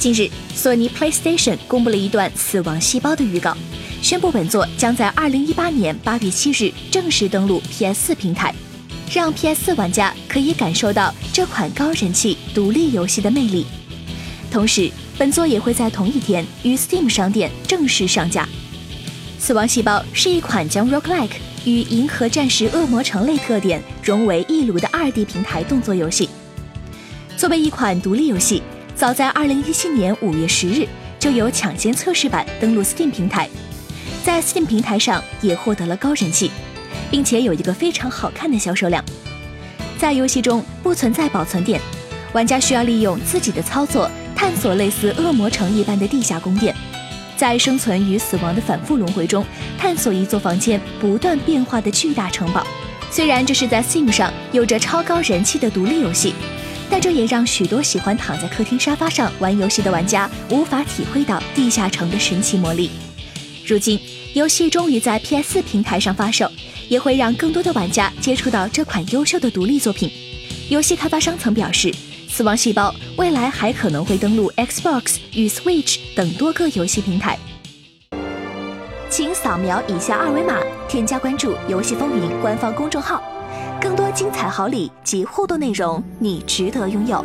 近日，索尼 PlayStation 公布了一段《死亡细胞》的预告，宣布本作将在2018年8月7日正式登陆 PS4 平台，让 PS4 玩家可以感受到这款高人气独立游戏的魅力。同时，本作也会在同一天于 Steam 商店正式上架。《死亡细胞》是一款将 Roguelike 与《银河战士：恶魔城》类特点融为一炉的 2D 平台动作游戏。作为一款独立游戏。早在二零一七年五月十日，就有抢先测试版登陆 Steam 平台，在 Steam 平台上也获得了高人气，并且有一个非常好看的销售量。在游戏中不存在保存点，玩家需要利用自己的操作探索类似恶魔城一般的地下宫殿，在生存与死亡的反复轮回中，探索一座房间不断变化的巨大城堡。虽然这是在 Steam 上有着超高人气的独立游戏。但这也让许多喜欢躺在客厅沙发上玩游戏的玩家无法体会到地下城的神奇魔力。如今，游戏终于在 PS4 平台上发售，也会让更多的玩家接触到这款优秀的独立作品。游戏开发商曾表示，《死亡细胞》未来还可能会登陆 Xbox 与 Switch 等多个游戏平台。请扫描以下二维码，添加关注“游戏风云”官方公众号。更多精彩好礼及互动内容，你值得拥有。